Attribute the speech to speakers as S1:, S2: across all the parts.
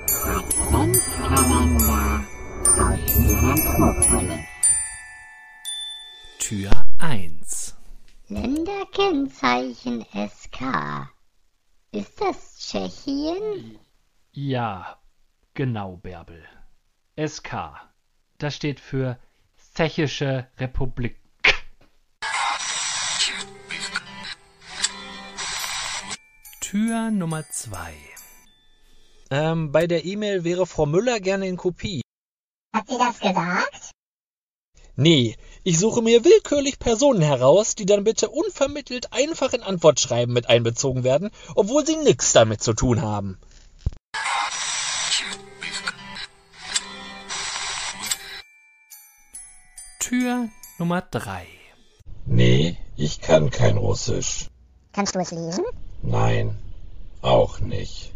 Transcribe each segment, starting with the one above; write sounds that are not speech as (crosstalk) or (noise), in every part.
S1: Adventskalender aus Metropolis.
S2: Tür 1.
S1: Länderkennzeichen SK. Ist das Tschechien?
S2: Ja, genau, Bärbel. SK. Das steht für Tschechische Republik. Tür Nummer 2.
S3: Ähm, bei der E-Mail wäre Frau Müller gerne in Kopie.
S1: Hat sie das gesagt?
S3: Nee, ich suche mir willkürlich Personen heraus, die dann bitte unvermittelt einfach in Antwortschreiben mit einbezogen werden, obwohl sie nichts damit zu tun haben.
S2: Tür Nummer 3.
S4: Nee, ich kann kein Russisch.
S5: Kannst du es lesen?
S4: Nein, auch nicht.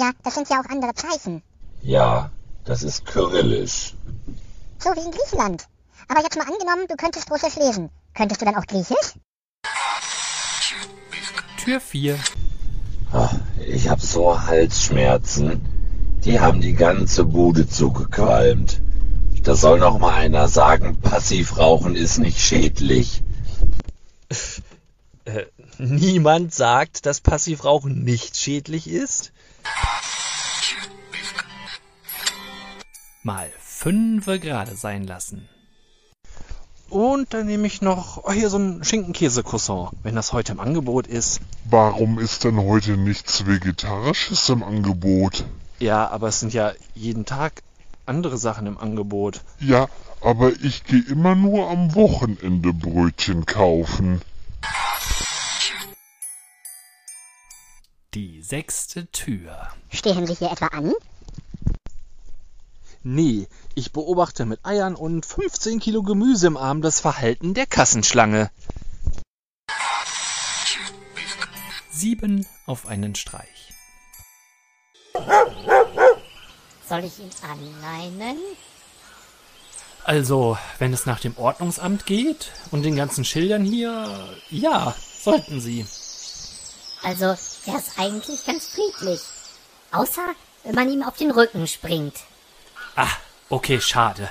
S5: Ja, das sind ja auch andere Zeichen.
S4: Ja, das ist Kyrillisch.
S5: So wie in Griechenland. Aber jetzt mal angenommen, du könntest Russisch lesen. Könntest du dann auch Griechisch?
S2: Tür 4.
S4: Ach, ich hab so Halsschmerzen. Die haben die ganze Bude zugequalmt. Da soll noch mal einer sagen, Passivrauchen ist nicht schädlich.
S3: Äh, niemand sagt, dass Passivrauchen nicht schädlich ist.
S2: Mal fünfe gerade sein lassen.
S3: Und dann nehme ich noch oh, hier so ein Schinkenkäse-Croissant, wenn das heute im Angebot ist.
S6: Warum ist denn heute nichts Vegetarisches im Angebot?
S3: Ja, aber es sind ja jeden Tag andere Sachen im Angebot.
S6: Ja, aber ich gehe immer nur am Wochenende Brötchen kaufen.
S2: Die sechste Tür.
S5: Stehen Sie hier etwa an?
S3: Nee, ich beobachte mit Eiern und 15 Kilo Gemüse im Arm das Verhalten der Kassenschlange.
S2: Sieben auf einen Streich.
S1: Soll ich ihn anleinen?
S2: Also, wenn es nach dem Ordnungsamt geht und den ganzen Schildern hier, ja, sollten Sie.
S1: Also, er ist eigentlich ganz friedlich. Außer, wenn man ihm auf den Rücken springt.
S2: Ah, okay, schade.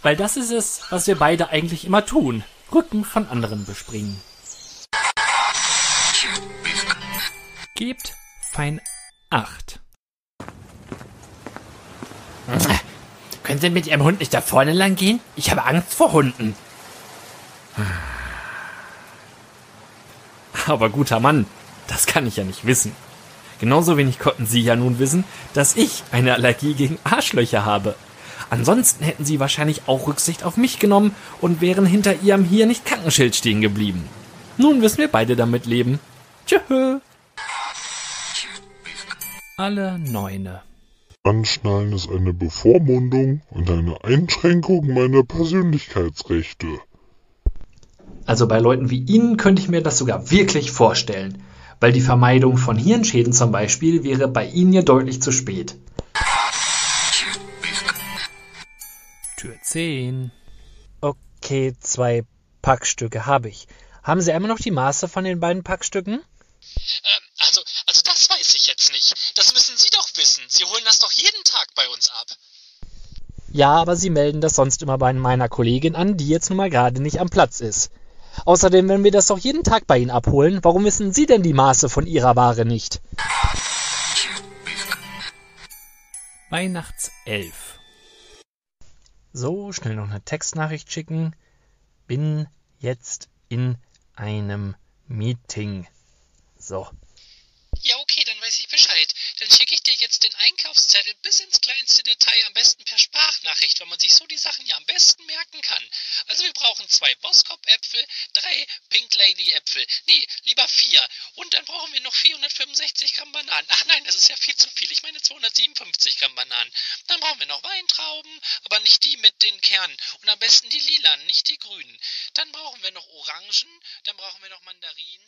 S2: Weil das ist es, was wir beide eigentlich immer tun. Rücken von anderen bespringen. Gebt fein acht.
S7: Können Sie mit Ihrem Hund nicht da vorne lang gehen? Ich habe Angst vor Hunden.
S2: Aber guter Mann, das kann ich ja nicht wissen. Genauso wenig konnten Sie ja nun wissen, dass ich eine Allergie gegen Arschlöcher habe. Ansonsten hätten Sie wahrscheinlich auch Rücksicht auf mich genommen und wären hinter Ihrem hier nicht Krankenschild stehen geblieben. Nun müssen wir beide damit leben. Tschö. Alle Neune.
S6: Anschnallen ist eine Bevormundung und eine Einschränkung meiner Persönlichkeitsrechte.
S3: Also bei Leuten wie Ihnen könnte ich mir das sogar wirklich vorstellen, weil die Vermeidung von Hirnschäden zum Beispiel wäre bei Ihnen ja deutlich zu spät.
S2: 10.
S3: Okay, zwei Packstücke habe ich. Haben Sie einmal noch die Maße von den beiden Packstücken?
S8: Ähm, also, also das weiß ich jetzt nicht. Das müssen Sie doch wissen. Sie holen das doch jeden Tag bei uns ab.
S3: Ja, aber Sie melden das sonst immer bei meiner Kollegin an, die jetzt nun mal gerade nicht am Platz ist. Außerdem, wenn wir das doch jeden Tag bei Ihnen abholen, warum wissen Sie denn die Maße von Ihrer Ware nicht?
S2: Weihnachtself.
S3: So, schnell noch eine Textnachricht schicken. Bin jetzt in einem Meeting. So.
S8: Ja, okay, dann weiß ich Bescheid. Dann schicke ich dir jetzt den Einkaufszettel bis ins kleinste Detail, am besten per Sprachnachricht, weil man sich so die Sachen ja am besten merken kann. Also wir brauchen zwei Boskop-Äpfel, drei Lady-Äpfel, nee, lieber vier. Und dann brauchen wir noch 465 Gramm Bananen. Ach nein, das ist ja viel zu viel. Ich meine 257 Gramm Bananen. Dann brauchen wir noch Weintrauben, aber nicht die mit den Kernen. Und am besten die lilanen, nicht die grünen. Dann brauchen wir noch Orangen, dann brauchen wir noch Mandarinen.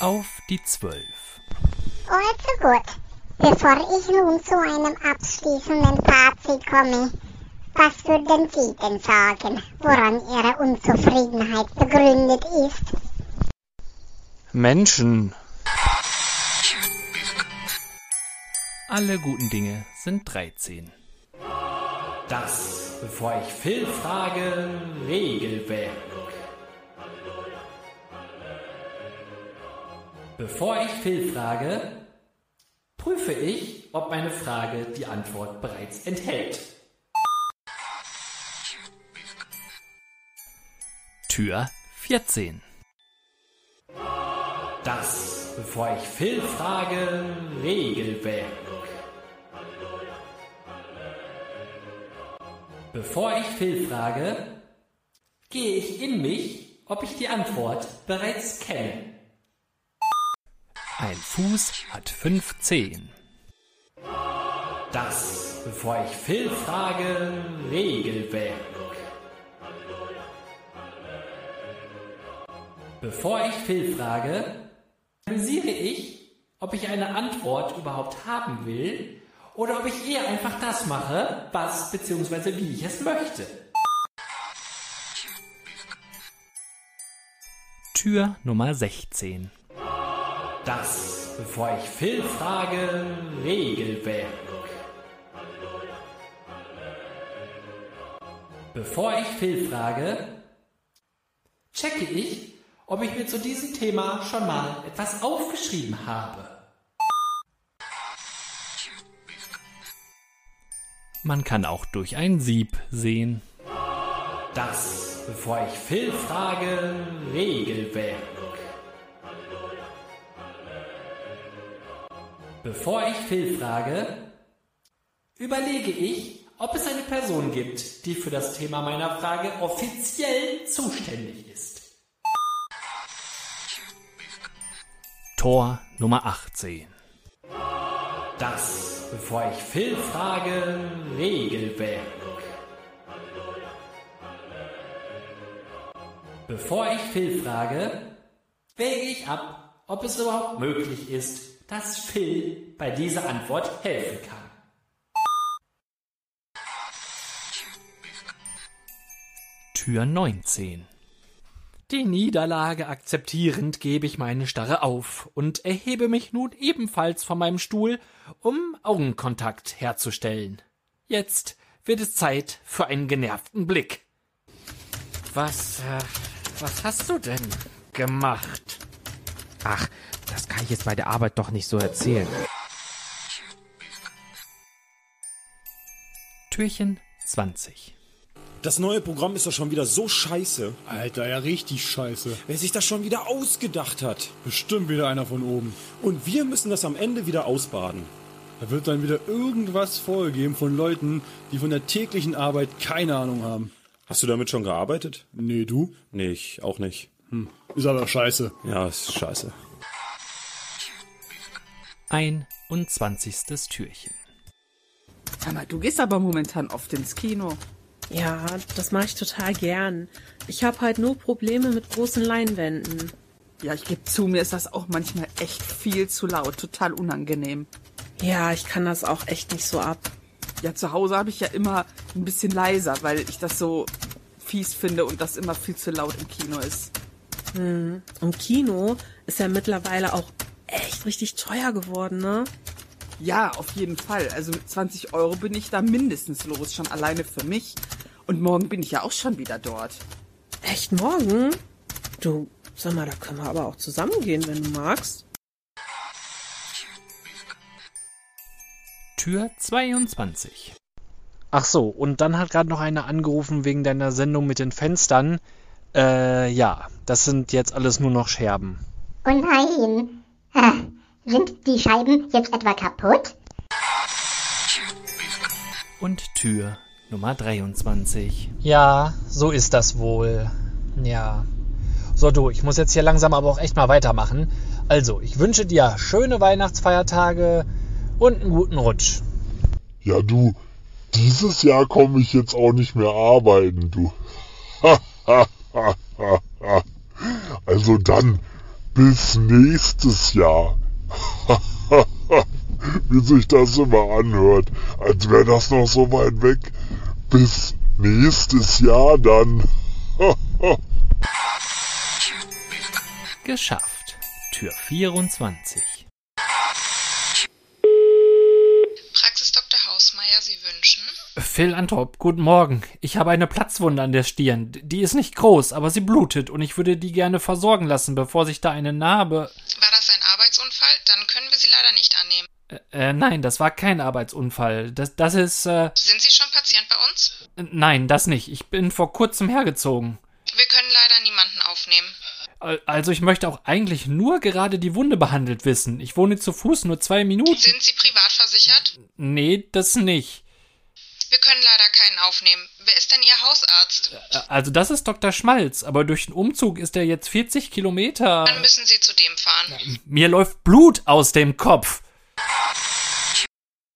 S2: Auf die Zwölf.
S5: Also gut. Bevor ich nun zu einem abschließenden Fazit komme, was würden Sie denn sagen, woran Ihre Unzufriedenheit begründet ist?
S3: Menschen.
S2: Alle guten Dinge sind 13. Das, bevor ich Phil frage, Regelwerk. Bevor ich Phil frage, prüfe ich, ob meine Frage die Antwort bereits enthält. Tür 14. Das, bevor ich Phil frage, Regelwerk. Bevor ich Phil frage, gehe ich in mich, ob ich die Antwort bereits kenne. Ein Fuß hat fünf Zehen. Das, bevor ich Phil frage, Regelwerk. Bevor ich Phil frage, analysiere ich, ob ich eine Antwort überhaupt haben will oder ob ich eher einfach das mache, was bzw. wie ich es möchte. Tür Nummer 16. Das, bevor ich Phil frage, Regelwerk. Bevor ich Phil frage, checke ich, ob ich mir zu diesem Thema schon mal etwas aufgeschrieben habe. Man kann auch durch ein Sieb sehen. Das, bevor ich Phil frage, Regelwerk. Bevor ich Phil frage, überlege ich, ob es eine Person gibt, die für das Thema meiner Frage offiziell zuständig ist. Tor Nummer 18. Das, bevor ich Phil frage, Regelwerk. Bevor ich Phil frage, wäge ich ab, ob es überhaupt möglich ist, dass Phil bei dieser Antwort helfen kann. Tür 19. Die Niederlage akzeptierend gebe ich meine Starre auf und erhebe mich nun ebenfalls von meinem Stuhl, um Augenkontakt herzustellen. Jetzt wird es Zeit für einen genervten Blick.
S9: Was, äh, was hast du denn gemacht? Ach, das kann ich jetzt bei der Arbeit doch nicht so erzählen.
S2: Türchen 20.
S10: Das neue Programm ist doch schon wieder so scheiße.
S11: Alter, ja richtig scheiße.
S10: Wer sich das schon wieder ausgedacht hat.
S11: Bestimmt wieder einer von oben.
S10: Und wir müssen das am Ende wieder ausbaden.
S11: Da wird dann wieder irgendwas vorgegeben von Leuten, die von der täglichen Arbeit keine Ahnung haben.
S10: Hast du damit schon gearbeitet?
S11: Nee, du?
S10: Nee, ich auch nicht.
S11: Hm, ist aber scheiße.
S10: Ja, ist scheiße.
S2: 21. Türchen.
S12: Aber du gehst aber momentan oft ins Kino.
S13: Ja, das mache ich total gern. Ich habe halt nur Probleme mit großen Leinwänden.
S12: Ja, ich gebe zu, mir ist das auch manchmal echt viel zu laut, total unangenehm.
S13: Ja, ich kann das auch echt nicht so ab.
S12: Ja, zu Hause habe ich ja immer ein bisschen leiser, weil ich das so fies finde und das immer viel zu laut im Kino ist.
S13: Hm. Und Kino ist ja mittlerweile auch echt richtig teuer geworden, ne?
S12: Ja, auf jeden Fall. Also mit 20 Euro bin ich da mindestens los, schon alleine für mich. Und morgen bin ich ja auch schon wieder dort.
S13: Echt morgen? Du, sag mal, da können wir aber auch zusammengehen, wenn du magst.
S2: Tür 22.
S3: Ach so, und dann hat gerade noch einer angerufen wegen deiner Sendung mit den Fenstern. Äh, ja, das sind jetzt alles nur noch Scherben.
S5: Oh nein. Sind die Scheiben jetzt etwa kaputt?
S2: Und Tür Nummer 23.
S3: Ja, so ist das wohl. Ja. So, du, ich muss jetzt hier langsam aber auch echt mal weitermachen. Also, ich wünsche dir schöne Weihnachtsfeiertage und einen guten Rutsch.
S6: Ja, du, dieses Jahr komme ich jetzt auch nicht mehr arbeiten, du. (laughs) also dann, bis nächstes Jahr. (laughs) Wie sich das immer anhört, als wäre das noch so weit weg. Bis nächstes Jahr dann. (laughs)
S2: Geschafft. Tür 24. Phil Antrop, guten Morgen. Ich habe eine Platzwunde an der Stirn. Die ist nicht groß, aber sie blutet und ich würde die gerne versorgen lassen, bevor sich da eine Narbe.
S14: War das Arbeitsunfall? Dann können wir Sie leider nicht annehmen.
S2: Äh, nein, das war kein Arbeitsunfall. Das, das ist, äh,
S14: Sind Sie schon Patient bei uns?
S2: nein, das nicht. Ich bin vor kurzem hergezogen.
S14: Wir können leider niemanden aufnehmen.
S2: Al- Also ich möchte auch eigentlich nur gerade die Wunde behandelt wissen. Ich wohne zu Fuß nur zwei Minuten.
S14: Sind Sie privat versichert?
S2: Nee, das nicht.
S14: Wir können leider keinen aufnehmen. Wer ist denn Ihr Hausarzt?
S2: Äh, Also das ist Dr. Schmalz, aber durch den Umzug ist er jetzt 40 Kilometer.
S14: Dann müssen Sie zu dem fahren.
S2: Mir läuft Blut aus dem Kopf.